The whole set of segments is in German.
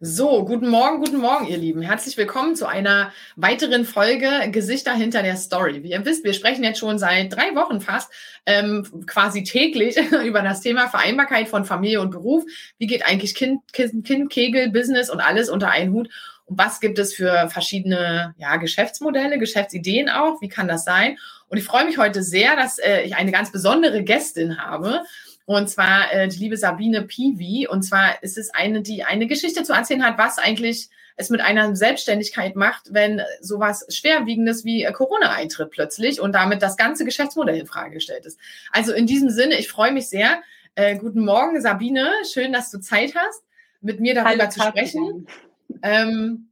So, guten Morgen, guten Morgen, ihr Lieben. Herzlich willkommen zu einer weiteren Folge Gesichter hinter der Story. Wie ihr wisst, wir sprechen jetzt schon seit drei Wochen fast ähm, quasi täglich über das Thema Vereinbarkeit von Familie und Beruf. Wie geht eigentlich Kind, kind, kind Kegel, Business und alles unter einen Hut? Und was gibt es für verschiedene ja, Geschäftsmodelle, Geschäftsideen auch? Wie kann das sein? Und ich freue mich heute sehr, dass äh, ich eine ganz besondere Gästin habe. Und zwar äh, die liebe Sabine Piwi. Und zwar ist es eine, die eine Geschichte zu erzählen hat, was eigentlich es mit einer Selbstständigkeit macht, wenn sowas Schwerwiegendes wie äh, Corona eintritt plötzlich und damit das ganze Geschäftsmodell in Frage gestellt ist. Also in diesem Sinne, ich freue mich sehr. Äh, guten Morgen, Sabine. Schön, dass du Zeit hast, mit mir darüber Hallo, zu sprechen. Ähm,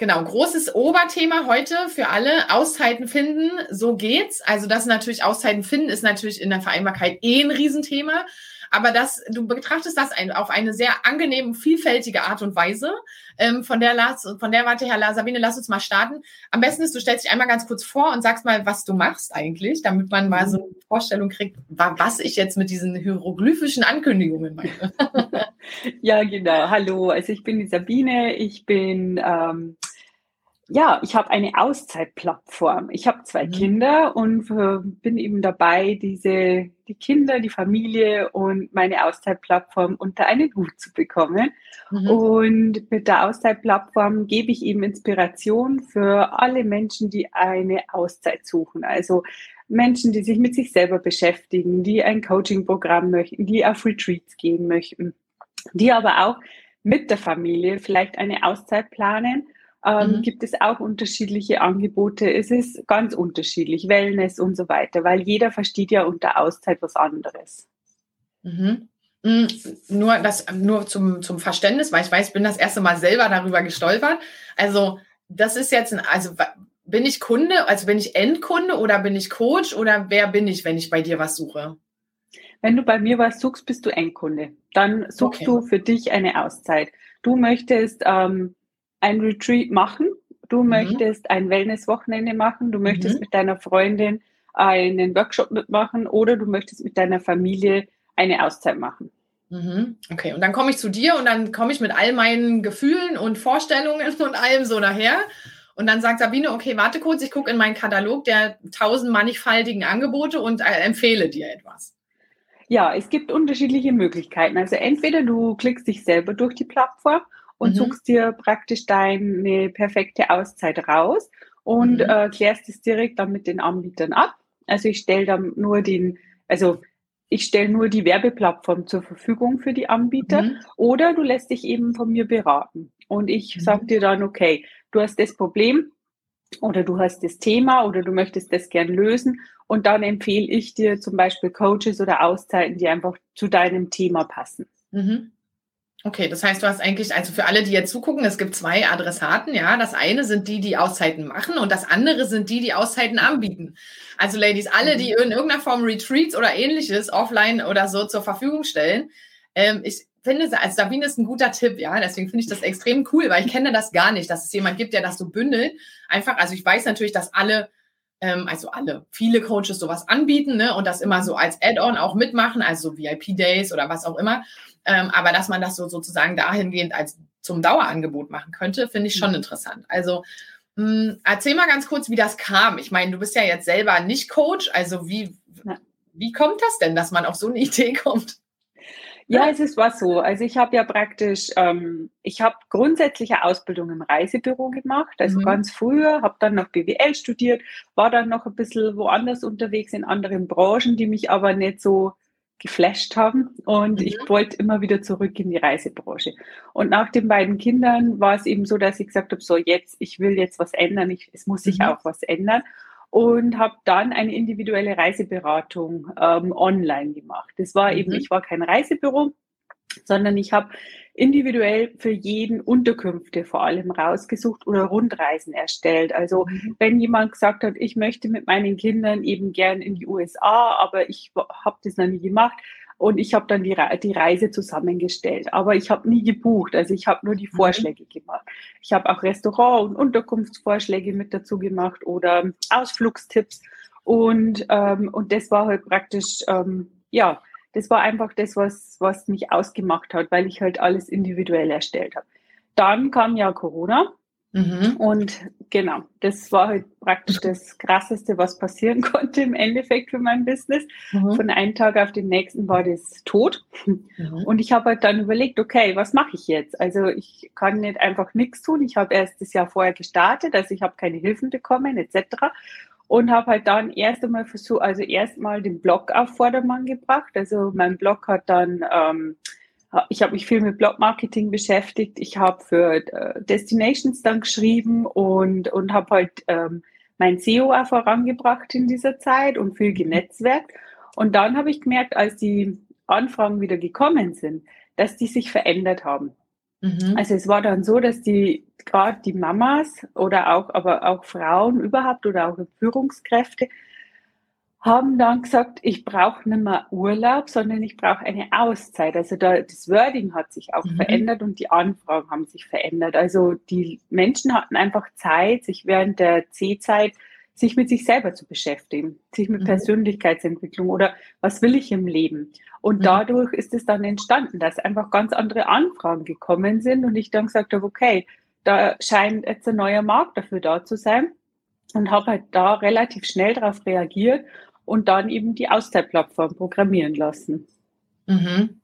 Genau, großes Oberthema heute für alle, Auszeiten finden, so geht's. Also das natürlich, Auszeiten finden ist natürlich in der Vereinbarkeit eh ein Riesenthema. Aber das, du betrachtest das ein, auf eine sehr angenehme, vielfältige Art und Weise. Ähm, von der Lars, von der Warte, Herr Sabine, lass uns mal starten. Am besten ist, du stellst dich einmal ganz kurz vor und sagst mal, was du machst eigentlich, damit man mal so eine Vorstellung kriegt, was ich jetzt mit diesen hieroglyphischen Ankündigungen meine. ja, genau. Hallo, also ich bin die Sabine. Ich bin ähm, ja, ich habe eine Auszeitplattform. Ich habe zwei mhm. Kinder und äh, bin eben dabei, diese, die Kinder, die Familie und meine Auszeitplattform unter einen Hut zu bekommen. Mhm. Und mit der Auszeitplattform gebe ich eben Inspiration für alle Menschen, die eine Auszeit suchen. Also Menschen, die sich mit sich selber beschäftigen, die ein Coaching-Programm möchten, die auf Retreats gehen möchten, die aber auch mit der Familie vielleicht eine Auszeit planen ähm, mhm. gibt es auch unterschiedliche Angebote. Es ist ganz unterschiedlich, Wellness und so weiter, weil jeder versteht ja unter Auszeit was anderes. Mhm. mhm. Nur, das, nur zum, zum Verständnis, weil ich weiß, ich bin das erste Mal selber darüber gestolpert. Also, das ist jetzt ein, also bin ich Kunde, also bin ich Endkunde oder bin ich Coach oder wer bin ich, wenn ich bei dir was suche? Wenn du bei mir was suchst, bist du Endkunde. Dann suchst okay. du für dich eine Auszeit. Du möchtest ähm, ein Retreat machen, du mhm. möchtest ein Wellness-Wochenende machen, du möchtest mhm. mit deiner Freundin einen Workshop mitmachen oder du möchtest mit deiner Familie eine Auszeit machen. Mhm. Okay, und dann komme ich zu dir und dann komme ich mit all meinen Gefühlen und Vorstellungen und allem so nachher. Und dann sagt Sabine, okay, warte kurz, ich gucke in meinen Katalog der tausend mannigfaltigen Angebote und äh, empfehle dir etwas. Ja, es gibt unterschiedliche Möglichkeiten. Also entweder du klickst dich selber durch die Plattform und mhm. suchst dir praktisch deine perfekte Auszeit raus und mhm. äh, klärst es direkt dann mit den Anbietern ab. Also ich stelle dann nur den, also ich stelle nur die Werbeplattform zur Verfügung für die Anbieter mhm. oder du lässt dich eben von mir beraten. Und ich mhm. sage dir dann, okay, du hast das Problem oder du hast das Thema oder du möchtest das gern lösen und dann empfehle ich dir zum Beispiel Coaches oder Auszeiten, die einfach zu deinem Thema passen. Mhm. Okay, das heißt, du hast eigentlich, also für alle, die jetzt zugucken, es gibt zwei Adressaten, ja. Das eine sind die, die Auszeiten machen und das andere sind die, die Auszeiten anbieten. Also Ladies, alle, die mhm. in irgendeiner Form Retreats oder ähnliches offline oder so zur Verfügung stellen. Ähm, ich finde, also Sabine ist ein guter Tipp, ja. Deswegen finde ich das extrem cool, weil ich kenne das gar nicht, dass es jemand gibt, der das so bündelt. Einfach, also ich weiß natürlich, dass alle ähm, also alle, viele Coaches sowas anbieten ne, und das immer so als Add-on auch mitmachen, also VIP-Days oder was auch immer. Ähm, aber dass man das so sozusagen dahingehend als zum Dauerangebot machen könnte, finde ich schon mhm. interessant. Also mh, hm, erzähl mal ganz kurz, wie das kam. Ich meine, du bist ja jetzt selber nicht Coach, also wie, wie kommt das denn, dass man auf so eine Idee kommt? Ja, es ist was so. Also ich habe ja praktisch, ähm, ich habe grundsätzliche Ausbildung im Reisebüro gemacht, also mhm. ganz früher, habe dann noch BWL studiert, war dann noch ein bisschen woanders unterwegs in anderen Branchen, die mich aber nicht so geflasht haben und mhm. ich wollte immer wieder zurück in die Reisebranche. Und nach den beiden Kindern war es eben so, dass ich gesagt habe, so jetzt, ich will jetzt was ändern, ich, es muss sich mhm. auch was ändern und habe dann eine individuelle Reiseberatung ähm, online gemacht. Das war mhm. eben, ich war kein Reisebüro, sondern ich habe individuell für jeden Unterkünfte vor allem rausgesucht oder Rundreisen erstellt. Also mhm. wenn jemand gesagt hat, ich möchte mit meinen Kindern eben gern in die USA, aber ich habe das noch nie gemacht, und ich habe dann die, die Reise zusammengestellt. Aber ich habe nie gebucht, also ich habe nur die mhm. Vorschläge gemacht. Ich habe auch Restaurant- und Unterkunftsvorschläge mit dazu gemacht oder Ausflugstipps. Und, ähm, und das war halt praktisch, ähm, ja, das war einfach das, was, was mich ausgemacht hat, weil ich halt alles individuell erstellt habe. Dann kam ja Corona Mhm. Und genau, das war halt praktisch das Krasseste, was passieren konnte im Endeffekt für mein Business. Mhm. Von einem Tag auf den nächsten war das tot. Mhm. Und ich habe halt dann überlegt, okay, was mache ich jetzt? Also ich kann nicht einfach nichts tun. Ich habe erst das Jahr vorher gestartet, also ich habe keine Hilfen bekommen etc. Und habe halt dann erst einmal versucht, also erstmal den Blog auf Vordermann gebracht. Also mein Blog hat dann ähm, ich habe mich viel mit Blog-Marketing beschäftigt. Ich habe für äh, Destinations dann geschrieben und, und habe halt ähm, mein SEO auch vorangebracht in dieser Zeit und viel genetzwerkt. Und dann habe ich gemerkt, als die Anfragen wieder gekommen sind, dass die sich verändert haben. Mhm. Also es war dann so, dass die gerade die Mamas oder auch aber auch Frauen überhaupt oder auch Führungskräfte haben dann gesagt, ich brauche nicht mehr Urlaub, sondern ich brauche eine Auszeit. Also da, das Wording hat sich auch mhm. verändert und die Anfragen haben sich verändert. Also die Menschen hatten einfach Zeit, sich während der C-Zeit sich mit sich selber zu beschäftigen, sich mit mhm. Persönlichkeitsentwicklung oder was will ich im Leben. Und mhm. dadurch ist es dann entstanden, dass einfach ganz andere Anfragen gekommen sind und ich dann gesagt habe, okay, da scheint jetzt ein neuer Markt dafür da zu sein und habe halt da relativ schnell darauf reagiert und dann eben die Auszeitplattform programmieren lassen. Mhm.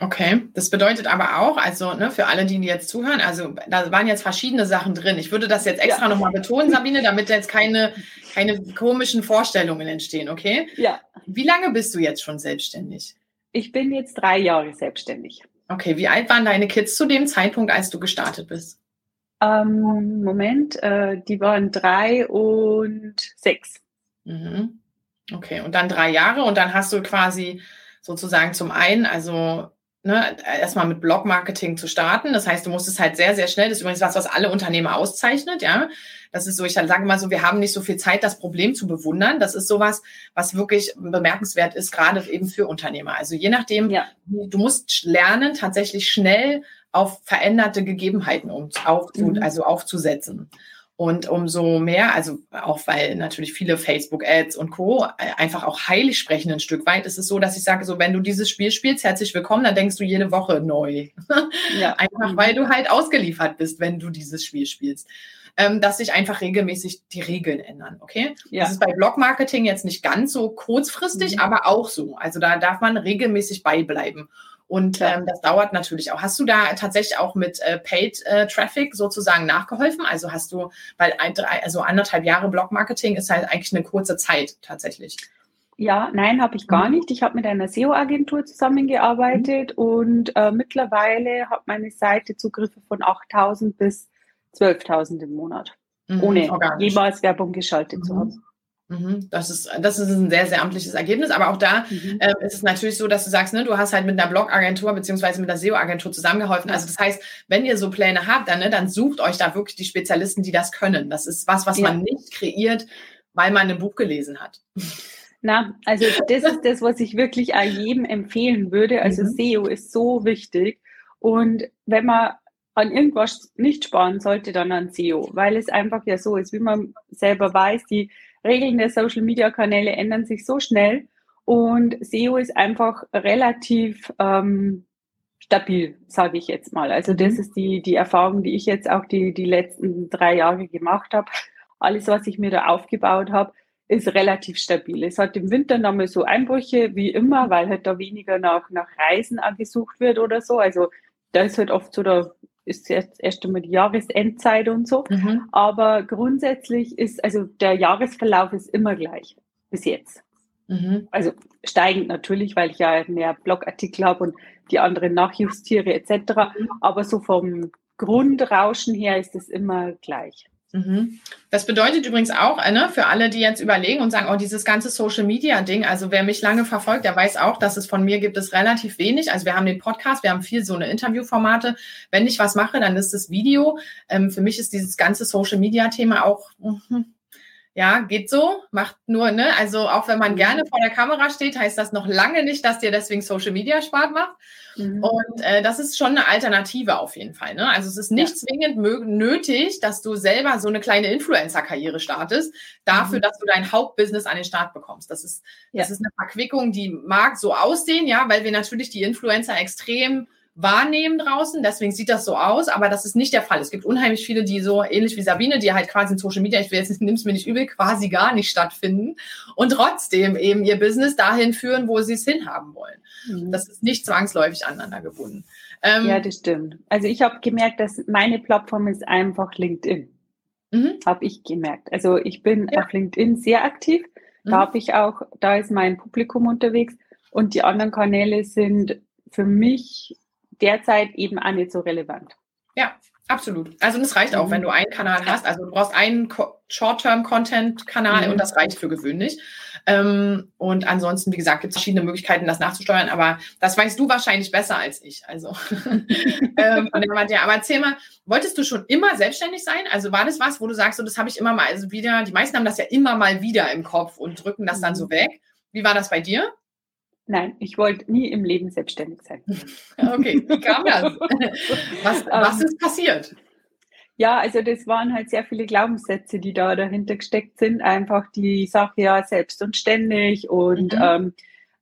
Okay, das bedeutet aber auch, also ne, für alle, die jetzt zuhören, also da waren jetzt verschiedene Sachen drin. Ich würde das jetzt extra ja. nochmal betonen, Sabine, damit jetzt keine, keine komischen Vorstellungen entstehen, okay? Ja. Wie lange bist du jetzt schon selbstständig? Ich bin jetzt drei Jahre selbstständig. Okay, wie alt waren deine Kids zu dem Zeitpunkt, als du gestartet bist? Ähm, Moment, äh, die waren drei und sechs. Mhm. Okay, und dann drei Jahre und dann hast du quasi sozusagen zum einen, also ne, erstmal mit Blog-Marketing zu starten. Das heißt, du musstest halt sehr, sehr schnell, das ist übrigens was, was alle Unternehmer auszeichnet, ja. Das ist so, ich sage mal so, wir haben nicht so viel Zeit, das Problem zu bewundern. Das ist sowas, was wirklich bemerkenswert ist, gerade eben für Unternehmer. Also je nachdem, ja. du musst lernen, tatsächlich schnell auf veränderte Gegebenheiten um, auf, mhm. also aufzusetzen. Und umso mehr, also auch weil natürlich viele Facebook-Ads und Co. einfach auch heilig sprechen ein Stück weit, ist es so, dass ich sage, so wenn du dieses Spiel spielst, herzlich willkommen, dann denkst du jede Woche neu. Ja. einfach weil du halt ausgeliefert bist, wenn du dieses Spiel spielst. Ähm, dass sich einfach regelmäßig die Regeln ändern, okay? Ja. Das ist bei Blog-Marketing jetzt nicht ganz so kurzfristig, mhm. aber auch so. Also da darf man regelmäßig beibleiben. Und ähm, das dauert natürlich auch. Hast du da tatsächlich auch mit äh, Paid äh, Traffic sozusagen nachgeholfen? Also hast du, weil ein, drei, also anderthalb Jahre Blog-Marketing ist halt eigentlich eine kurze Zeit tatsächlich. Ja, nein, habe ich gar mhm. nicht. Ich habe mit einer SEO-Agentur zusammengearbeitet mhm. und äh, mittlerweile hat meine Seite Zugriffe von 8.000 bis 12.000 im Monat, mhm, ohne organisch. jemals Werbung geschaltet zu mhm. haben. Mhm. Das ist, das ist ein sehr, sehr amtliches Ergebnis. Aber auch da mhm. äh, ist es natürlich so, dass du sagst, ne, du hast halt mit einer Blogagentur beziehungsweise mit einer SEO-Agentur zusammengeholfen. Also das heißt, wenn ihr so Pläne habt, dann, ne, dann sucht euch da wirklich die Spezialisten, die das können. Das ist was, was ja. man nicht kreiert, weil man ein Buch gelesen hat. Na, also das ist das, was ich wirklich jedem empfehlen würde. Also mhm. SEO ist so wichtig. Und wenn man an irgendwas nicht sparen sollte, dann an SEO, weil es einfach ja so ist, wie man selber weiß, die Regeln der Social Media Kanäle ändern sich so schnell und SEO ist einfach relativ ähm, stabil, sage ich jetzt mal. Also das mhm. ist die, die Erfahrung, die ich jetzt auch die, die letzten drei Jahre gemacht habe. Alles, was ich mir da aufgebaut habe, ist relativ stabil. Es hat im Winter nochmal so Einbrüche wie immer, weil halt da weniger nach, nach Reisen gesucht wird oder so. Also da ist halt oft so der ist jetzt erst einmal die Jahresendzeit und so. Mhm. Aber grundsätzlich ist, also der Jahresverlauf ist immer gleich bis jetzt. Mhm. Also steigend natürlich, weil ich ja mehr Blogartikel habe und die anderen nachjustiere etc. Mhm. Aber so vom Grundrauschen her ist es immer gleich. Mhm. Das bedeutet übrigens auch, äh, ne, für alle, die jetzt überlegen und sagen, oh, dieses ganze Social Media Ding, also wer mich lange verfolgt, der weiß auch, dass es von mir gibt es relativ wenig. Also wir haben den Podcast, wir haben viel so eine Interviewformate. Wenn ich was mache, dann ist es Video. Ähm, für mich ist dieses ganze Social Media Thema auch, mh, ja, geht so, macht nur, ne, also auch wenn man mhm. gerne vor der Kamera steht, heißt das noch lange nicht, dass dir deswegen Social Media Spaß macht. Mhm. Und äh, das ist schon eine Alternative auf jeden Fall. Ne? Also es ist nicht ja. zwingend nötig, dass du selber so eine kleine Influencer-Karriere startest, dafür, mhm. dass du dein Hauptbusiness an den Start bekommst. Das ist, ja. das ist eine Verquickung, die mag so aussehen, ja, weil wir natürlich die Influencer extrem wahrnehmen draußen. Deswegen sieht das so aus, aber das ist nicht der Fall. Es gibt unheimlich viele, die so ähnlich wie Sabine, die halt quasi in Social Media, ich will jetzt nimm's mir nicht übel, quasi gar nicht stattfinden und trotzdem eben ihr Business dahin führen, wo sie es hinhaben wollen. Mhm. Das ist nicht zwangsläufig aneinander gebunden. Ähm, ja, das stimmt. Also ich habe gemerkt, dass meine Plattform ist einfach LinkedIn. Mhm. Habe ich gemerkt. Also ich bin ja. auf LinkedIn sehr aktiv. Da mhm. habe ich auch, da ist mein Publikum unterwegs und die anderen Kanäle sind für mich derzeit eben auch nicht so relevant. Ja, absolut. Also das reicht auch, mhm. wenn du einen Kanal hast. Also du brauchst einen Short-Term-Content-Kanal mhm. und das reicht für gewöhnlich. Ähm, und ansonsten, wie gesagt, gibt es verschiedene Möglichkeiten, das nachzusteuern, aber das weißt du wahrscheinlich besser als ich. Also ähm, von ja, aber erzähl mal, wolltest du schon immer selbstständig sein? Also war das was, wo du sagst, so, das habe ich immer mal, also wieder, die meisten haben das ja immer mal wieder im Kopf und drücken das dann so mhm. weg. Wie war das bei dir? Nein, ich wollte nie im Leben selbstständig sein. Okay, wie kam das? Was, was ähm, ist passiert? Ja, also das waren halt sehr viele Glaubenssätze, die da dahinter gesteckt sind. Einfach die Sache ja selbst und ständig und mhm. ähm,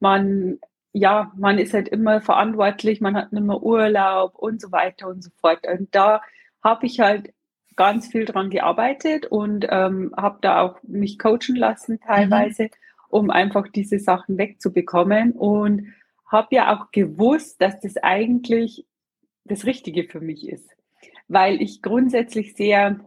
man, ja, man ist halt immer verantwortlich, man hat nicht mehr Urlaub und so weiter und so fort. Und da habe ich halt ganz viel dran gearbeitet und ähm, habe da auch mich coachen lassen teilweise. Mhm um einfach diese Sachen wegzubekommen und habe ja auch gewusst, dass das eigentlich das Richtige für mich ist, weil ich grundsätzlich sehr,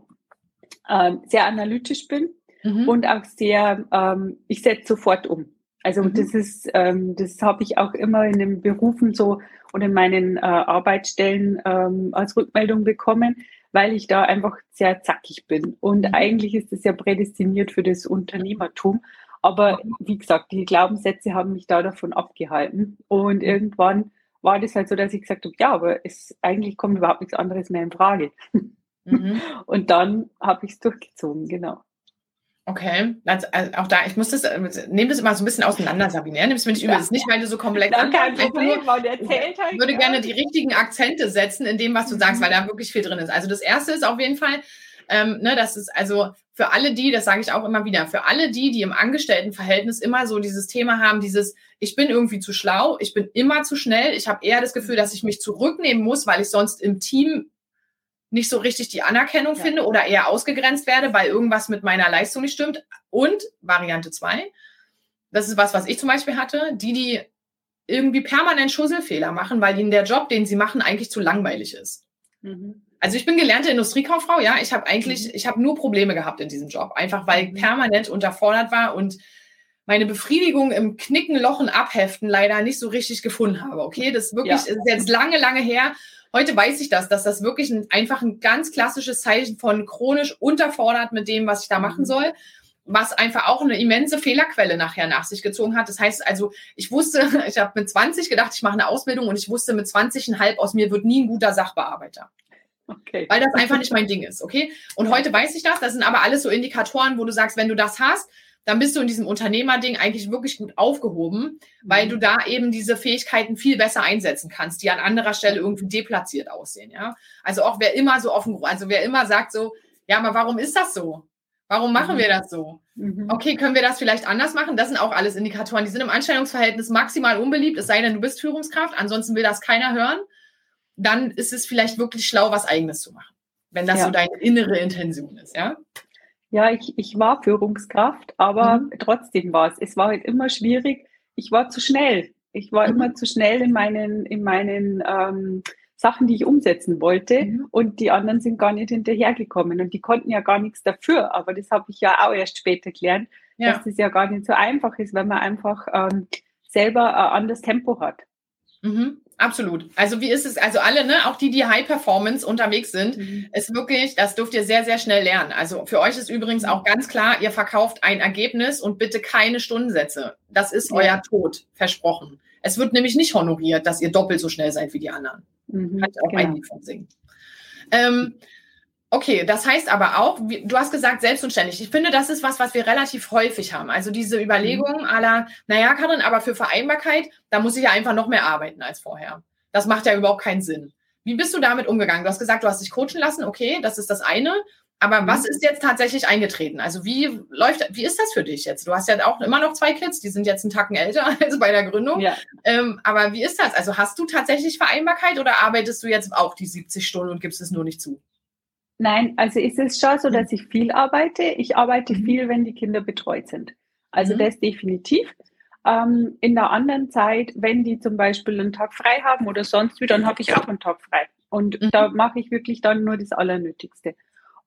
äh, sehr analytisch bin mhm. und auch sehr, ähm, ich setze sofort um. Also mhm. das ist, ähm, das habe ich auch immer in den Berufen so und in meinen äh, Arbeitsstellen ähm, als Rückmeldung bekommen, weil ich da einfach sehr zackig bin. Und mhm. eigentlich ist es ja prädestiniert für das Unternehmertum. Aber wie gesagt, die Glaubenssätze haben mich da davon abgehalten. Und mhm. irgendwann war das halt so, dass ich gesagt habe, ja, aber es eigentlich kommt überhaupt nichts anderes mehr in Frage. Mhm. Und dann habe ich es durchgezogen, genau. Okay, also, also auch da, ich muss das, nehme das immer so ein bisschen auseinander, Sabine. Nimm es mir nicht übel. Das ist nicht, weil du so komplex ja, kein Problem, weil erzählt halt, Ich würde ja. gerne die richtigen Akzente setzen in dem, was du sagst, mhm. weil da wirklich viel drin ist. Also das erste ist auf jeden Fall, ähm, ne, das ist also für alle die, das sage ich auch immer wieder, für alle die, die im Angestelltenverhältnis immer so dieses Thema haben, dieses, ich bin irgendwie zu schlau, ich bin immer zu schnell, ich habe eher das Gefühl, dass ich mich zurücknehmen muss, weil ich sonst im Team nicht so richtig die Anerkennung ja. finde oder eher ausgegrenzt werde, weil irgendwas mit meiner Leistung nicht stimmt. Und Variante zwei, das ist was, was ich zum Beispiel hatte, die, die irgendwie permanent Schusselfehler machen, weil ihnen der Job, den sie machen, eigentlich zu langweilig ist. Mhm. Also ich bin gelernte Industriekauffrau, ja. Ich habe eigentlich, mhm. ich habe nur Probleme gehabt in diesem Job, einfach weil ich mhm. permanent unterfordert war und meine Befriedigung im Knicken, Lochen, Abheften leider nicht so richtig gefunden habe. Okay, das ist wirklich ja. ist jetzt lange, lange her. Heute weiß ich das, dass das wirklich ein, einfach ein ganz klassisches Zeichen von chronisch unterfordert mit dem, was ich da machen mhm. soll was einfach auch eine immense Fehlerquelle nachher nach sich gezogen hat. Das heißt also, ich wusste, ich habe mit 20 gedacht, ich mache eine Ausbildung und ich wusste mit 20,5 aus mir wird nie ein guter Sachbearbeiter. Okay. Weil das einfach nicht mein Ding ist, okay? Und heute weiß ich das. Das sind aber alles so Indikatoren, wo du sagst, wenn du das hast, dann bist du in diesem Unternehmerding eigentlich wirklich gut aufgehoben, weil mhm. du da eben diese Fähigkeiten viel besser einsetzen kannst, die an anderer Stelle irgendwie deplatziert aussehen, ja? Also auch wer immer so offen, also wer immer sagt so, ja, aber warum ist das so? Warum machen mhm. wir das so? Mhm. Okay, können wir das vielleicht anders machen? Das sind auch alles Indikatoren. Die sind im Anstellungsverhältnis maximal unbeliebt, es sei denn, du bist Führungskraft. Ansonsten will das keiner hören dann ist es vielleicht wirklich schlau, was Eigenes zu machen, wenn das ja. so deine innere Intention ist, ja? Ja, ich, ich war Führungskraft, aber mhm. trotzdem war es. Es war halt immer schwierig. Ich war zu schnell. Ich war mhm. immer zu schnell in meinen, in meinen ähm, Sachen, die ich umsetzen wollte. Mhm. Und die anderen sind gar nicht hinterhergekommen. Und die konnten ja gar nichts dafür. Aber das habe ich ja auch erst später gelernt, ja. dass das ja gar nicht so einfach ist, wenn man einfach ähm, selber ein anderes Tempo hat. Mhm. Absolut. Also wie ist es, also alle, ne, auch die, die High Performance unterwegs sind, mhm. ist wirklich, das dürft ihr sehr, sehr schnell lernen. Also für euch ist übrigens mhm. auch ganz klar, ihr verkauft ein Ergebnis und bitte keine Stundensätze. Das ist ja. euer Tod, versprochen. Es wird nämlich nicht honoriert, dass ihr doppelt so schnell seid wie die anderen. Mhm. Kann ich auch genau. ein Lied von singen. Ähm, Okay, das heißt aber auch, du hast gesagt, selbstständig. Ich finde, das ist was, was wir relativ häufig haben. Also diese Überlegung mhm. aller, naja, Karin, aber für Vereinbarkeit, da muss ich ja einfach noch mehr arbeiten als vorher. Das macht ja überhaupt keinen Sinn. Wie bist du damit umgegangen? Du hast gesagt, du hast dich coachen lassen, okay, das ist das eine. Aber was mhm. ist jetzt tatsächlich eingetreten? Also wie läuft, wie ist das für dich jetzt? Du hast ja auch immer noch zwei Kids, die sind jetzt einen Tacken älter als bei der Gründung. Ja. Ähm, aber wie ist das? Also hast du tatsächlich Vereinbarkeit oder arbeitest du jetzt auch die 70 Stunden und gibst es nur nicht zu? Nein, also ist es schon so, dass ich viel arbeite. Ich arbeite mhm. viel, wenn die Kinder betreut sind. Also mhm. das definitiv. Ähm, in der anderen Zeit, wenn die zum Beispiel einen Tag frei haben oder sonst wie, dann habe ich auch einen Tag frei. Und mhm. da mache ich wirklich dann nur das Allernötigste.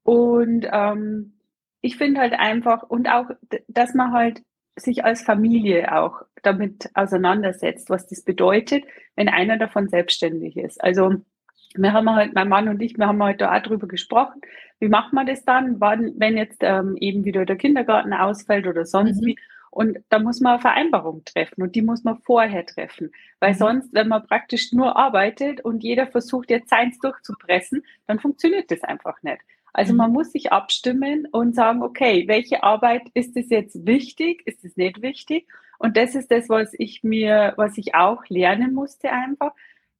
Und ähm, ich finde halt einfach, und auch, dass man halt sich als Familie auch damit auseinandersetzt, was das bedeutet, wenn einer davon selbstständig ist. Also wir haben halt, mein Mann und ich, wir haben heute auch drüber gesprochen. Wie macht man das dann, wann, wenn jetzt ähm, eben wieder der Kindergarten ausfällt oder sonst mhm. wie? Und da muss man eine Vereinbarung treffen und die muss man vorher treffen. Weil mhm. sonst, wenn man praktisch nur arbeitet und jeder versucht jetzt seins durchzupressen, dann funktioniert das einfach nicht. Also mhm. man muss sich abstimmen und sagen, okay, welche Arbeit ist es jetzt wichtig, ist es nicht wichtig? Und das ist das, was ich mir, was ich auch lernen musste einfach,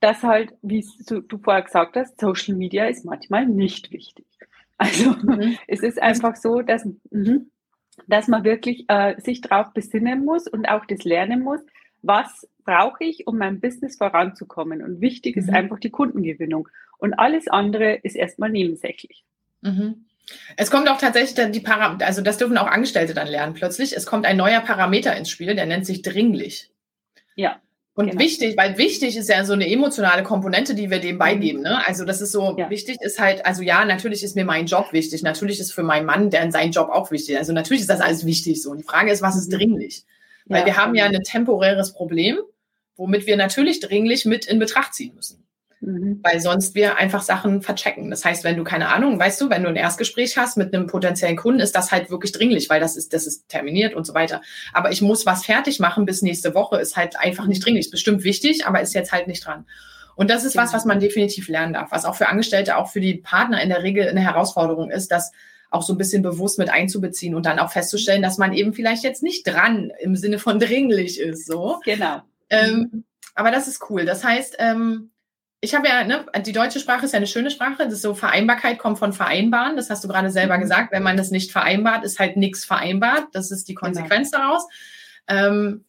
dass halt, wie du vorher gesagt hast, Social Media ist manchmal nicht wichtig. Also mhm. es ist einfach so, dass, mh, dass man wirklich äh, sich darauf besinnen muss und auch das lernen muss, was brauche ich, um mein Business voranzukommen. Und wichtig mhm. ist einfach die Kundengewinnung. Und alles andere ist erstmal nebensächlich. Mhm. Es kommt auch tatsächlich dann die Parameter, also das dürfen auch Angestellte dann lernen plötzlich. Es kommt ein neuer Parameter ins Spiel, der nennt sich dringlich. Ja. Und genau. wichtig, weil wichtig ist ja so eine emotionale Komponente, die wir dem beigeben. Mhm. Ne? Also das ist so, ja. wichtig ist halt, also ja, natürlich ist mir mein Job wichtig, natürlich ist für meinen Mann der sein Job auch wichtig. Also natürlich ist das alles wichtig so. Und die Frage ist, was ist mhm. dringlich? Weil ja, wir haben ja ein temporäres Problem, womit wir natürlich dringlich mit in Betracht ziehen müssen. Mhm. Weil sonst wir einfach Sachen verchecken. Das heißt, wenn du keine Ahnung, weißt du, wenn du ein Erstgespräch hast mit einem potenziellen Kunden, ist das halt wirklich dringlich, weil das ist, das ist terminiert und so weiter. Aber ich muss was fertig machen bis nächste Woche, ist halt einfach nicht dringlich. Ist bestimmt wichtig, aber ist jetzt halt nicht dran. Und das ist genau. was, was man definitiv lernen darf, was auch für Angestellte, auch für die Partner in der Regel eine Herausforderung ist, das auch so ein bisschen bewusst mit einzubeziehen und dann auch festzustellen, dass man eben vielleicht jetzt nicht dran im Sinne von dringlich ist. So. Genau. Ähm, aber das ist cool. Das heißt, ähm, ich habe ja, ne, die deutsche Sprache ist ja eine schöne Sprache. Das ist so Vereinbarkeit kommt von vereinbaren. Das hast du gerade selber mhm. gesagt. Wenn man das nicht vereinbart, ist halt nichts vereinbart. Das ist die genau. Konsequenz genau. daraus. Ähm,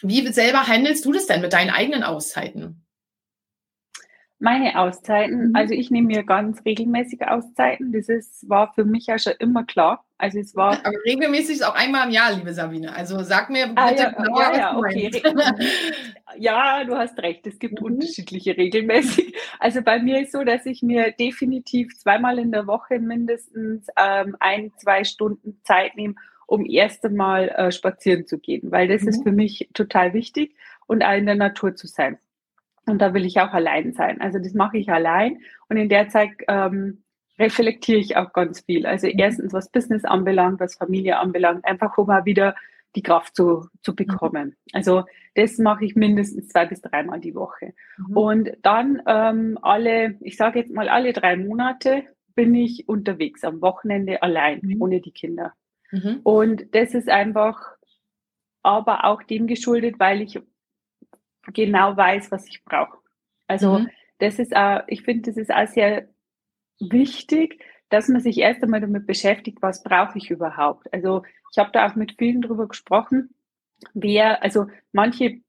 wie selber handelst du das denn mit deinen eigenen Auszeiten? Meine Auszeiten, mhm. also ich nehme mir ganz regelmäßige Auszeiten. Das ist, war für mich ja schon immer klar. Also es war. Aber regelmäßig ist auch einmal im Jahr, liebe Sabine. Also sag mir ah, bitte ah, ja, genauer, ja, ja, okay. ja, du hast recht. Es gibt mhm. unterschiedliche regelmäßig. Also bei mir ist so, dass ich mir definitiv zweimal in der Woche mindestens ähm, ein, zwei Stunden Zeit nehme, um erst einmal äh, spazieren zu gehen, weil das mhm. ist für mich total wichtig und auch in der Natur zu sein. Und da will ich auch allein sein. Also das mache ich allein. Und in der Zeit ähm, reflektiere ich auch ganz viel. Also mhm. erstens, was Business anbelangt, was Familie anbelangt, einfach um mal wieder die Kraft zu, zu mhm. bekommen. Also das mache ich mindestens zwei bis dreimal die Woche. Mhm. Und dann ähm, alle, ich sage jetzt mal alle drei Monate bin ich unterwegs am Wochenende allein, mhm. ohne die Kinder. Mhm. Und das ist einfach aber auch dem geschuldet, weil ich genau weiß, was ich brauche. Also mhm. das ist auch, ich finde, das ist auch sehr wichtig, dass man sich erst einmal damit beschäftigt, was brauche ich überhaupt. Also ich habe da auch mit vielen drüber gesprochen, wer, also manche,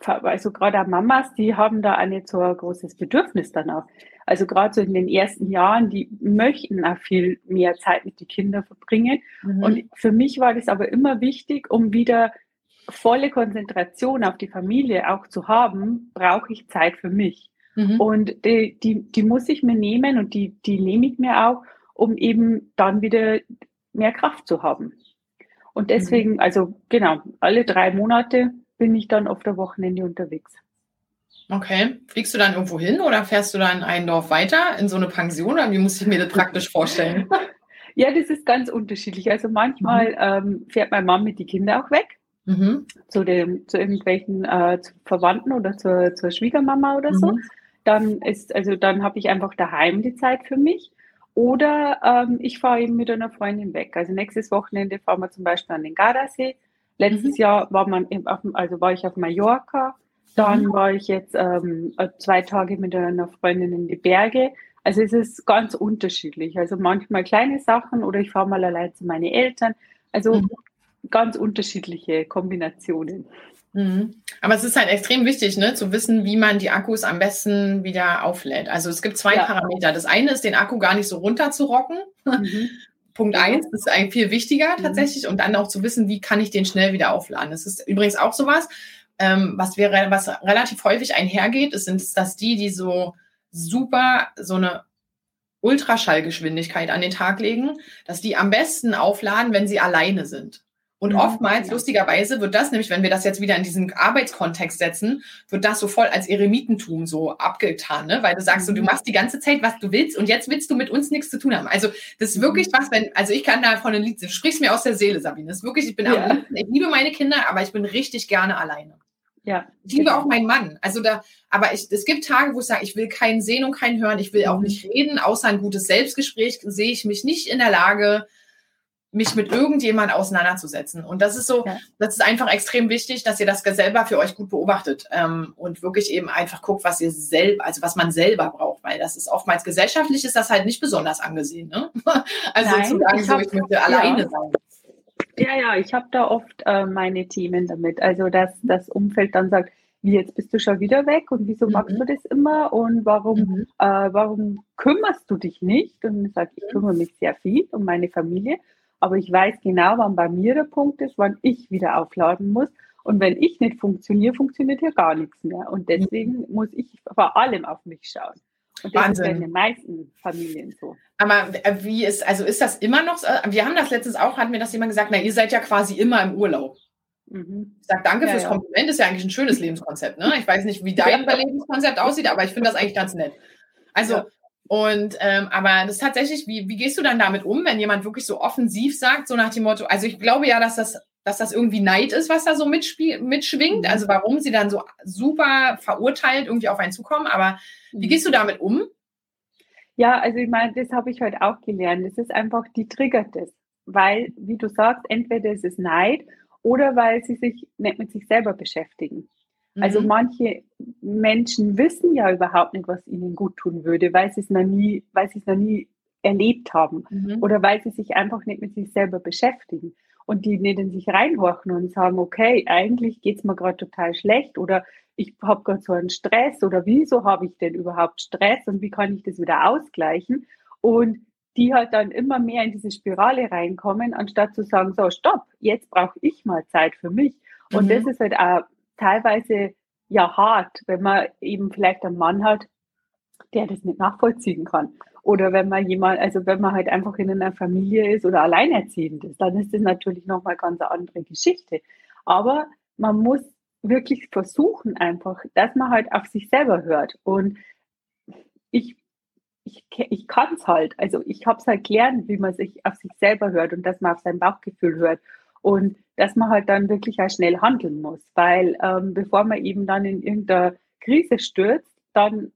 also gerade auch Mamas, die haben da auch nicht so ein großes Bedürfnis danach. Also gerade so in den ersten Jahren, die möchten auch viel mehr Zeit mit den Kindern verbringen. Mhm. Und für mich war das aber immer wichtig, um wieder volle Konzentration auf die Familie auch zu haben, brauche ich Zeit für mich. Mhm. Und die, die, die muss ich mir nehmen und die, die nehme ich mir auch, um eben dann wieder mehr Kraft zu haben. Und deswegen, mhm. also genau, alle drei Monate bin ich dann auf der Wochenende unterwegs. Okay. Fliegst du dann irgendwo hin oder fährst du dann ein Dorf weiter in so eine Pension? Oder wie muss ich mir das praktisch vorstellen? Ja, das ist ganz unterschiedlich. Also manchmal mhm. ähm, fährt meine Mama mit die Kinder auch weg. Mhm. Zu, dem, zu irgendwelchen äh, zu Verwandten oder zur, zur Schwiegermama oder so. Dann ist, also dann habe ich einfach daheim die Zeit für mich. Oder ähm, ich fahre eben mit einer Freundin weg. Also nächstes Wochenende fahren wir zum Beispiel an den Gardasee. Letztes mhm. Jahr war man auf, also war ich auf Mallorca. Dann mhm. war ich jetzt ähm, äh, zwei Tage mit einer Freundin in die Berge. Also es ist ganz unterschiedlich. Also manchmal kleine Sachen oder ich fahre mal allein zu meinen Eltern. Also mhm. ganz unterschiedliche Kombinationen. Mhm. Aber es ist halt extrem wichtig, ne, zu wissen, wie man die Akkus am besten wieder auflädt. Also es gibt zwei ja. Parameter. Das eine ist, den Akku gar nicht so runterzurocken. Mhm. Punkt eins ist eigentlich viel wichtiger mhm. tatsächlich. Und dann auch zu wissen, wie kann ich den schnell wieder aufladen. Das ist übrigens auch sowas, ähm, was wir, was relativ häufig einhergeht, ist, sind dass die, die so super so eine Ultraschallgeschwindigkeit an den Tag legen, dass die am besten aufladen, wenn sie alleine sind. Und mhm, oftmals, ja. lustigerweise, wird das nämlich, wenn wir das jetzt wieder in diesen Arbeitskontext setzen, wird das so voll als Eremitentum so abgetan, ne? weil du sagst, mhm. so, du machst die ganze Zeit, was du willst und jetzt willst du mit uns nichts zu tun haben. Also das ist wirklich mhm. was, wenn, also ich kann da von einem Lied, du sprichst mir aus der Seele, Sabine. Das ist wirklich, ich bin ja. am liebsten, ich liebe meine Kinder, aber ich bin richtig gerne alleine. Ja. Ich liebe genau. auch meinen Mann. Also da, aber ich, es gibt Tage, wo ich sage, ich will keinen sehen und keinen hören, ich will auch mhm. nicht reden, außer ein gutes Selbstgespräch sehe ich mich nicht in der Lage, mich mit irgendjemand auseinanderzusetzen. Und das ist so, ja. das ist einfach extrem wichtig, dass ihr das selber für euch gut beobachtet ähm, und wirklich eben einfach guckt, was ihr selber, also was man selber braucht, weil das ist oftmals gesellschaftlich ist das halt nicht besonders angesehen. Ne? Also Nein, zu sagen, ich so, ich möchte ja. alleine sein. Ja, ja, ich habe da oft äh, meine Themen damit. Also, dass das Umfeld dann sagt, wie jetzt bist du schon wieder weg und wieso mhm. magst du das immer und warum, mhm. äh, warum kümmerst du dich nicht? Und ich sage, ich kümmere mich sehr viel um meine Familie, aber ich weiß genau, wann bei mir der Punkt ist, wann ich wieder aufladen muss. Und wenn ich nicht funktioniere, funktioniert hier gar nichts mehr. Und deswegen mhm. muss ich vor allem auf mich schauen. Und das Wahnsinn. ist in den meisten Familien so. Aber wie ist, also ist das immer noch so? Wir haben das letztens auch, hat mir das jemand gesagt, na, ihr seid ja quasi immer im Urlaub. Mhm. Ich sage danke ja, fürs ja. Kompliment, ist ja eigentlich ein schönes Lebenskonzept. Ne? Ich weiß nicht, wie dein ja. Lebenskonzept aussieht, aber ich finde das eigentlich ganz nett. Also, und ähm, aber das ist tatsächlich, wie, wie gehst du dann damit um, wenn jemand wirklich so offensiv sagt, so nach dem Motto, also ich glaube ja, dass das, dass das irgendwie Neid ist, was da so mitschwingt, mhm. also warum sie dann so super verurteilt irgendwie auf einen zukommen, aber wie mhm. gehst du damit um? Ja, also ich meine, das habe ich heute auch gelernt. Das ist einfach, die triggert das. Weil, wie du sagst, entweder ist es Neid oder weil sie sich nicht mit sich selber beschäftigen. Also mhm. Manche Menschen wissen ja überhaupt nicht, was ihnen gut tun würde, weil sie es noch nie, weil sie es noch nie erlebt haben mhm. oder weil sie sich einfach nicht mit sich selber beschäftigen und die nicht in sich reinhorchen und sagen, okay, eigentlich geht es mir gerade total schlecht oder ich habe gerade so einen Stress oder wieso habe ich denn überhaupt Stress und wie kann ich das wieder ausgleichen? Und die halt dann immer mehr in diese Spirale reinkommen, anstatt zu sagen, so, stopp, jetzt brauche ich mal Zeit für mich. Und mhm. das ist halt auch teilweise ja hart, wenn man eben vielleicht einen Mann hat, der das nicht nachvollziehen kann. Oder wenn man jemand, also wenn man halt einfach in einer Familie ist oder alleinerziehend ist, dann ist das natürlich nochmal ganz eine andere Geschichte. Aber man muss wirklich versuchen einfach, dass man halt auf sich selber hört. Und ich, ich, ich kann es halt. Also ich habe es halt gelernt, wie man sich auf sich selber hört und dass man auf sein Bauchgefühl hört. Und dass man halt dann wirklich auch schnell handeln muss. Weil ähm, bevor man eben dann in irgendeiner Krise stürzt, dann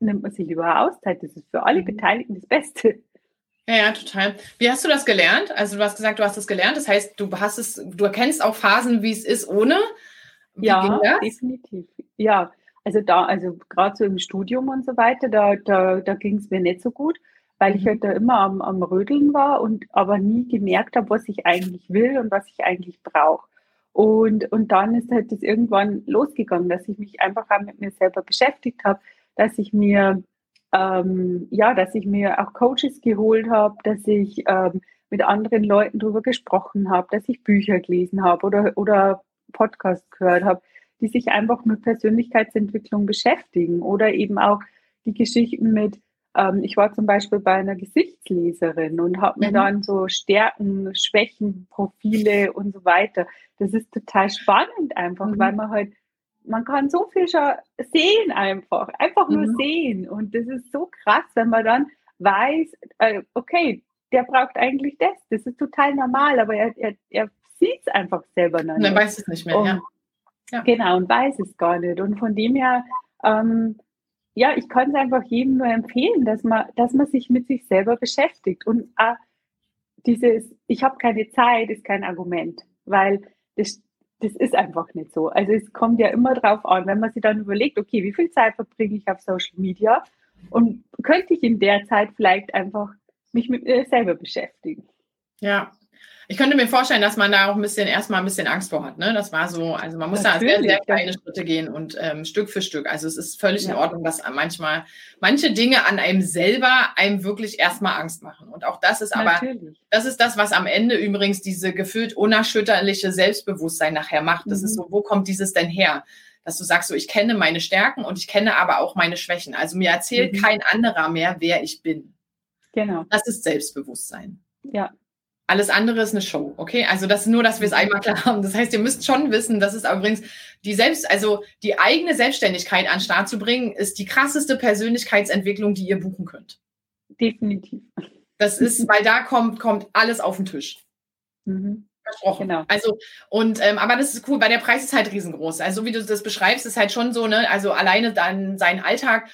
nimmt man sich lieber Auszeit. Das ist für alle mhm. Beteiligten das Beste. Ja, ja, total. Wie hast du das gelernt? Also du hast gesagt, du hast es gelernt. Das heißt, du hast es, du erkennst auch Phasen, wie es ist ohne. Wie ja, definitiv. Ja, also da, also gerade so im Studium und so weiter, da, da, da ging es mir nicht so gut, weil ich mhm. halt da immer am, am Rödeln war und aber nie gemerkt habe, was ich eigentlich will und was ich eigentlich brauche. Und, und dann ist halt das irgendwann losgegangen, dass ich mich einfach auch mit mir selber beschäftigt habe, dass ich mir ähm, ja, dass ich mir auch Coaches geholt habe, dass ich ähm, mit anderen Leuten darüber gesprochen habe, dass ich Bücher gelesen habe oder, oder Podcasts gehört habe, die sich einfach mit Persönlichkeitsentwicklung beschäftigen oder eben auch die Geschichten mit, ähm, ich war zum Beispiel bei einer Gesichtsleserin und habe mir mhm. dann so Stärken, Schwächen, Profile und so weiter. Das ist total spannend einfach, mhm. weil man halt man kann so viel schon sehen einfach, einfach nur mhm. sehen. Und das ist so krass, wenn man dann weiß, äh, okay, der braucht eigentlich das. Das ist total normal, aber er, er, er sieht es einfach selber noch nicht. Und er weiß es nicht mehr, und, ja. ja. Genau, und weiß es gar nicht. Und von dem her, ähm, ja, ich kann es einfach jedem nur empfehlen, dass man, dass man sich mit sich selber beschäftigt. Und äh, dieses, ich habe keine Zeit, ist kein Argument, weil das, das ist einfach nicht so. Also es kommt ja immer drauf an, wenn man sich dann überlegt, okay, wie viel Zeit verbringe ich auf Social Media und könnte ich in der Zeit vielleicht einfach mich mit mir selber beschäftigen. Ja, ich könnte mir vorstellen, dass man da auch ein bisschen erstmal ein bisschen Angst vor hat. Ne? Das war so, also man muss Natürlich, da sehr, sehr kleine Schritte gehen und ähm, Stück für Stück. Also es ist völlig ja. in Ordnung, dass manchmal manche Dinge an einem selber einem wirklich erstmal Angst machen. Und auch das ist aber, Natürlich. das ist das, was am Ende übrigens diese gefühlt unerschütterliche Selbstbewusstsein nachher macht. Das mhm. ist so, wo kommt dieses denn her? Dass du sagst, so, ich kenne meine Stärken und ich kenne aber auch meine Schwächen. Also mir erzählt mhm. kein anderer mehr, wer ich bin. Genau. Das ist Selbstbewusstsein. Ja, alles andere ist eine Show, okay? Also das ist nur, dass wir es einmal klar haben. Das heißt, ihr müsst schon wissen, das ist übrigens die selbst, also die eigene Selbstständigkeit an den Start zu bringen, ist die krasseste Persönlichkeitsentwicklung, die ihr buchen könnt. Definitiv. Das ist, weil da kommt, kommt alles auf den Tisch. Mhm. Versprochen. Genau. Also, und, ähm, aber das ist cool, weil der Preis ist halt riesengroß. Also, wie du das beschreibst, ist halt schon so, ne, also alleine dann seinen Alltag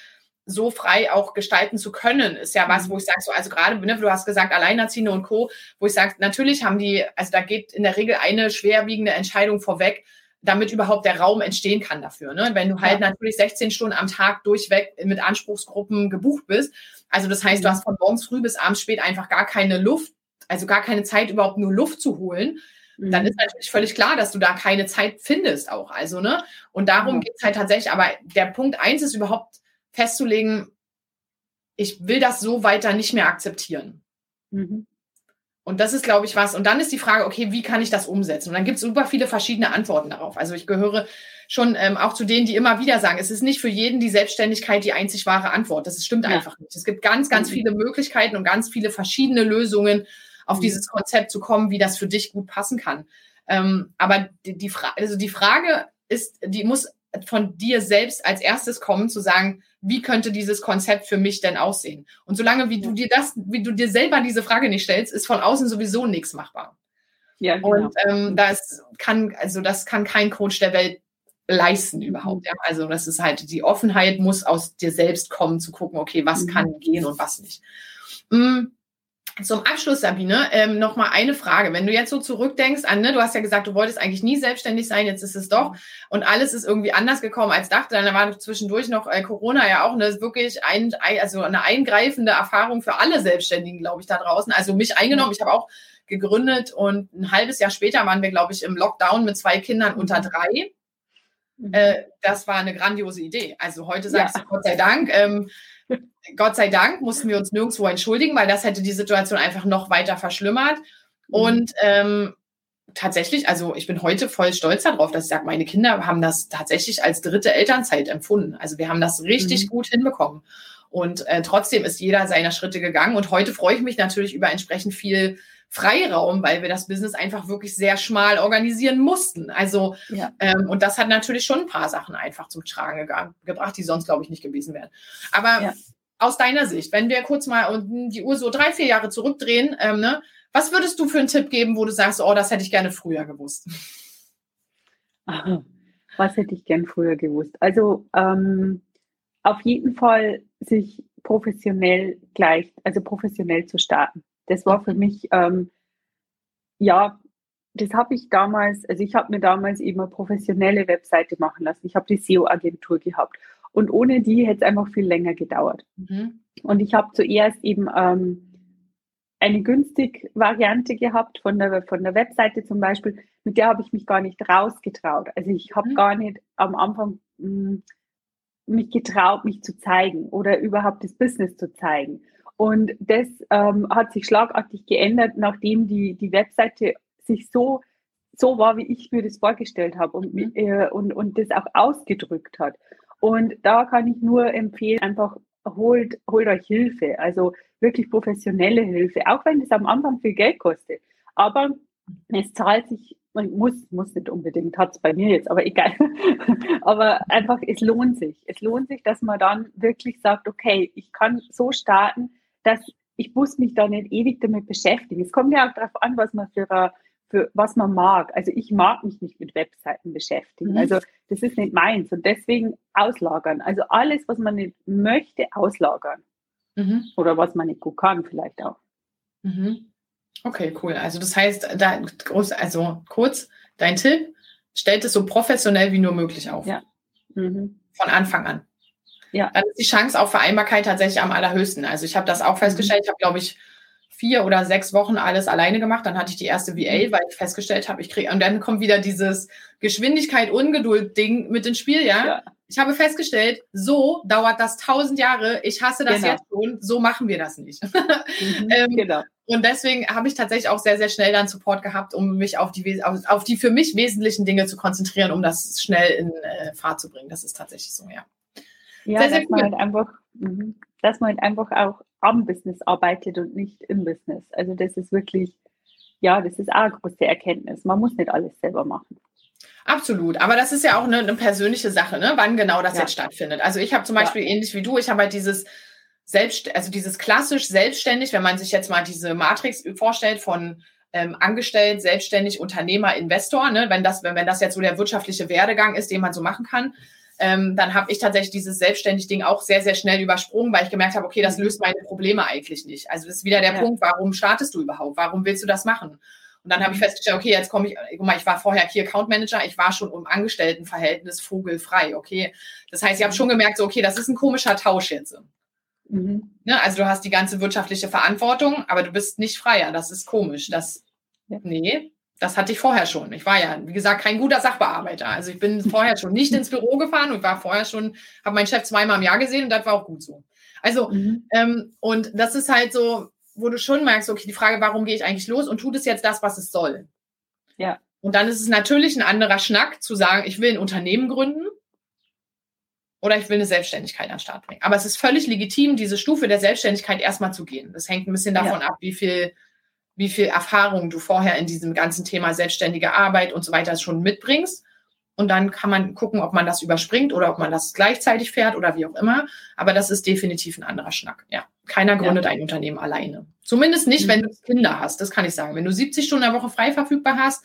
so frei auch gestalten zu können, ist ja was, mhm. wo ich sage, so, also gerade, ne, du hast gesagt, Alleinerziehende und Co., wo ich sage, natürlich haben die, also da geht in der Regel eine schwerwiegende Entscheidung vorweg, damit überhaupt der Raum entstehen kann dafür. Ne? Wenn du halt ja. natürlich 16 Stunden am Tag durchweg mit Anspruchsgruppen gebucht bist, also das heißt, du mhm. hast von morgens früh bis abends spät einfach gar keine Luft, also gar keine Zeit, überhaupt nur Luft zu holen, mhm. dann ist natürlich völlig klar, dass du da keine Zeit findest auch. Also, ne? Und darum ja. geht's halt tatsächlich, aber der Punkt eins ist überhaupt festzulegen, ich will das so weiter nicht mehr akzeptieren. Mhm. Und das ist, glaube ich, was. Und dann ist die Frage, okay, wie kann ich das umsetzen? Und dann gibt es super viele verschiedene Antworten darauf. Also ich gehöre schon ähm, auch zu denen, die immer wieder sagen, es ist nicht für jeden die Selbstständigkeit die einzig wahre Antwort. Das stimmt ja. einfach nicht. Es gibt ganz, ganz mhm. viele Möglichkeiten und ganz viele verschiedene Lösungen, auf mhm. dieses Konzept zu kommen, wie das für dich gut passen kann. Ähm, aber die, die, Fra also die Frage ist, die muss von dir selbst als erstes kommen, zu sagen, wie könnte dieses Konzept für mich denn aussehen? Und solange wie du dir das, wie du dir selber diese Frage nicht stellst, ist von außen sowieso nichts machbar. Ja, genau. Und ähm, das kann, also das kann kein Coach der Welt leisten überhaupt. Ja? Also das ist halt, die Offenheit muss aus dir selbst kommen, zu gucken, okay, was mhm. kann gehen und was nicht. Mhm. Zum Abschluss, Sabine, ähm, noch mal eine Frage. Wenn du jetzt so zurückdenkst an, ne, du hast ja gesagt, du wolltest eigentlich nie selbstständig sein, jetzt ist es doch und alles ist irgendwie anders gekommen als dachte. Dann war zwischendurch noch äh, Corona ja auch eine wirklich ein, also eine eingreifende Erfahrung für alle Selbstständigen, glaube ich, da draußen. Also mich eingenommen. Ich habe auch gegründet und ein halbes Jahr später waren wir, glaube ich, im Lockdown mit zwei Kindern unter drei. Mhm. Äh, das war eine grandiose Idee. Also heute sagst ja. du Gott sei Dank. Ähm, Gott sei Dank mussten wir uns nirgendwo entschuldigen, weil das hätte die Situation einfach noch weiter verschlimmert. Mhm. Und ähm, tatsächlich, also ich bin heute voll stolz darauf, dass ich sage, meine Kinder haben das tatsächlich als dritte Elternzeit empfunden. Also wir haben das richtig mhm. gut hinbekommen. Und äh, trotzdem ist jeder seiner Schritte gegangen. Und heute freue ich mich natürlich über entsprechend viel Freiraum, weil wir das Business einfach wirklich sehr schmal organisieren mussten. Also, ja. ähm, und das hat natürlich schon ein paar Sachen einfach zum Tragen gebracht, die sonst, glaube ich, nicht gewesen wären. Aber ja. aus deiner Sicht, wenn wir kurz mal die Uhr so drei, vier Jahre zurückdrehen, ähm, ne, was würdest du für einen Tipp geben, wo du sagst, oh, das hätte ich gerne früher gewusst? Was hätte ich gern früher gewusst? Also ähm, auf jeden Fall sich professionell gleich, also professionell zu starten. Das war für mich, ähm, ja, das habe ich damals, also ich habe mir damals eben eine professionelle Webseite machen lassen. Ich habe die SEO-Agentur gehabt. Und ohne die hätte es einfach viel länger gedauert. Mhm. Und ich habe zuerst eben ähm, eine günstig Variante gehabt von der, von der Webseite zum Beispiel, mit der habe ich mich gar nicht rausgetraut. Also ich habe mhm. gar nicht am Anfang mh, hm, mich getraut, mich zu zeigen oder überhaupt das Business zu zeigen. Und das ähm, hat sich schlagartig geändert, nachdem die, die Webseite sich so, so war, wie ich mir das vorgestellt habe und, mhm. äh, und, und das auch ausgedrückt hat. Und da kann ich nur empfehlen, einfach holt, holt euch Hilfe, also wirklich professionelle Hilfe, auch wenn es am Anfang viel Geld kostet. Aber es zahlt sich muss, muss nicht unbedingt, hat es bei mir jetzt, aber egal. aber einfach, es lohnt sich. Es lohnt sich, dass man dann wirklich sagt, okay, ich kann so starten, dass ich muss mich da nicht ewig damit beschäftigen. Es kommt ja auch darauf an, was man für, für was man mag. Also ich mag mich nicht mit Webseiten beschäftigen. Mhm. Also das ist nicht meins und deswegen auslagern. Also alles, was man nicht möchte, auslagern. Mhm. Oder was man nicht gut kann, vielleicht auch. Mhm. Okay, cool. Also das heißt, da, also kurz, dein Tipp, stellt es so professionell wie nur möglich auf. Ja. Mhm. Von Anfang an. Ja. Dann ist die Chance auf Vereinbarkeit tatsächlich am allerhöchsten. Also ich habe das auch festgestellt. Ich habe, glaube ich, vier oder sechs Wochen alles alleine gemacht. Dann hatte ich die erste VA, mhm. weil ich festgestellt habe, ich kriege, und dann kommt wieder dieses Geschwindigkeit, Ungeduld-Ding mit ins Spiel, ja? ja? Ich habe festgestellt, so dauert das tausend Jahre. Ich hasse das genau. jetzt schon. So machen wir das nicht. Mhm, ähm, genau. Und deswegen habe ich tatsächlich auch sehr, sehr schnell dann Support gehabt, um mich auf die, auf, auf die für mich wesentlichen Dinge zu konzentrieren, um das schnell in äh, Fahrt zu bringen. Das ist tatsächlich so, ja. Ja, sehr, sehr dass, cool. man halt einfach, mhm, dass man halt einfach auch am Business arbeitet und nicht im Business. Also das ist wirklich, ja, das ist auch eine große Erkenntnis. Man muss nicht alles selber machen. Absolut, aber das ist ja auch eine, eine persönliche Sache, ne? wann genau das ja. jetzt stattfindet. Also ich habe zum Beispiel ja. ähnlich wie du, ich habe halt dieses selbst, also dieses klassisch selbstständig, wenn man sich jetzt mal diese Matrix vorstellt von ähm, angestellt, selbstständig, Unternehmer, Investor, ne? wenn, das, wenn, wenn das jetzt so der wirtschaftliche Werdegang ist, den man so machen kann, ähm, dann habe ich tatsächlich dieses selbstständig Ding auch sehr, sehr schnell übersprungen, weil ich gemerkt habe, okay, das mhm. löst meine Probleme eigentlich nicht. Also das ist wieder der ja. Punkt, warum startest du überhaupt? Warum willst du das machen? Und dann habe ich mhm. festgestellt, okay, jetzt komme ich, guck mal, ich war vorher Key Account Manager, ich war schon im Angestelltenverhältnis vogelfrei, okay. Das heißt, ich habe schon gemerkt, so, okay, das ist ein komischer Tausch jetzt. Mhm. Ne, also du hast die ganze wirtschaftliche Verantwortung, aber du bist nicht freier. Das ist komisch. Das, ja. nee, das hatte ich vorher schon. Ich war ja, wie gesagt, kein guter Sachbearbeiter. Also ich bin vorher schon nicht ins Büro gefahren und war vorher schon, habe meinen Chef zweimal im Jahr gesehen und das war auch gut so. Also, mhm. ähm, und das ist halt so, wo du schon merkst, okay, die Frage, warum gehe ich eigentlich los und tut es jetzt das, was es soll? Ja. Und dann ist es natürlich ein anderer Schnack zu sagen, ich will ein Unternehmen gründen oder ich will eine Selbstständigkeit an den Start bringen. Aber es ist völlig legitim, diese Stufe der Selbstständigkeit erstmal zu gehen. Das hängt ein bisschen davon ja. ab, wie viel, wie viel Erfahrung du vorher in diesem ganzen Thema selbstständige Arbeit und so weiter schon mitbringst. Und dann kann man gucken, ob man das überspringt oder ob man das gleichzeitig fährt oder wie auch immer. Aber das ist definitiv ein anderer Schnack. Ja. Keiner gründet ja. ein Unternehmen alleine. Zumindest nicht, mhm. wenn du Kinder hast. Das kann ich sagen. Wenn du 70 Stunden in der Woche frei verfügbar hast,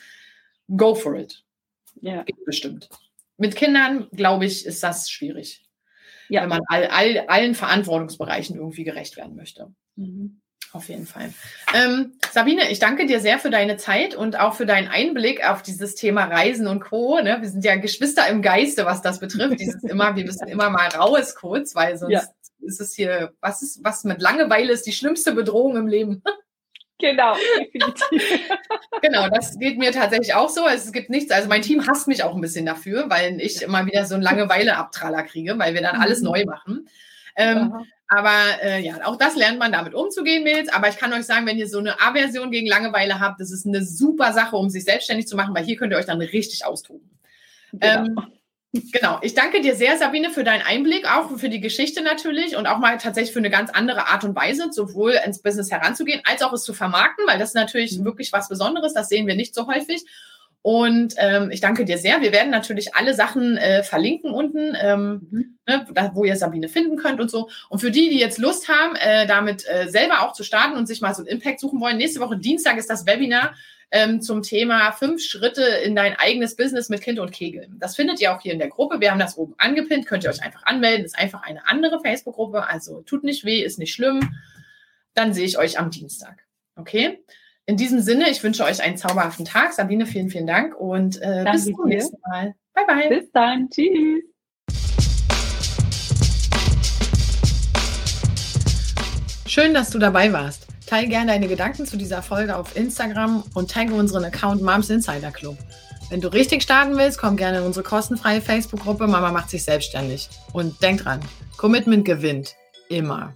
go for it. Ja. Geht bestimmt. Mit Kindern, glaube ich, ist das schwierig. Ja. Wenn man all, all, allen Verantwortungsbereichen irgendwie gerecht werden möchte. Mhm. Auf jeden Fall. Ähm, Sabine, ich danke dir sehr für deine Zeit und auch für deinen Einblick auf dieses Thema Reisen und Co. Ne? Wir sind ja Geschwister im Geiste, was das betrifft. Dieses immer, wir müssen immer mal raus kurz, weil sonst ja. ist es hier, was ist, was mit Langeweile ist die schlimmste Bedrohung im Leben. Genau, definitiv. genau, das geht mir tatsächlich auch so. Es gibt nichts, also mein Team hasst mich auch ein bisschen dafür, weil ich immer wieder so einen Langeweile-Abtraller kriege, weil wir dann alles mhm. neu machen. Ähm, aber äh, ja, auch das lernt man damit umzugehen, Mädels. Aber ich kann euch sagen, wenn ihr so eine Aversion gegen Langeweile habt, das ist eine super Sache, um sich selbstständig zu machen, weil hier könnt ihr euch dann richtig austoben. Genau. Ähm, Genau. Ich danke dir sehr, Sabine, für deinen Einblick, auch für die Geschichte natürlich und auch mal tatsächlich für eine ganz andere Art und Weise, sowohl ins Business heranzugehen, als auch es zu vermarkten, weil das ist natürlich mhm. wirklich was Besonderes. Das sehen wir nicht so häufig. Und ähm, ich danke dir sehr. Wir werden natürlich alle Sachen äh, verlinken unten, ähm, mhm. ne, da, wo ihr Sabine finden könnt und so. Und für die, die jetzt Lust haben, äh, damit äh, selber auch zu starten und sich mal so einen Impact suchen wollen, nächste Woche Dienstag ist das Webinar ähm, zum Thema fünf Schritte in dein eigenes Business mit Kind und Kegel. Das findet ihr auch hier in der Gruppe. Wir haben das oben angepinnt, könnt ihr euch einfach anmelden. Ist einfach eine andere Facebook-Gruppe, also tut nicht weh, ist nicht schlimm. Dann sehe ich euch am Dienstag. Okay? In diesem Sinne, ich wünsche euch einen zauberhaften Tag. Sabine, vielen, vielen Dank und äh, bis zum nächsten Mal. Bye, bye. Bis dann. Tschüss. Schön, dass du dabei warst. Teile gerne deine Gedanken zu dieser Folge auf Instagram und tagge unseren Account Moms Insider Club. Wenn du richtig starten willst, komm gerne in unsere kostenfreie Facebook-Gruppe Mama macht sich selbstständig. Und denk dran, Commitment gewinnt. Immer.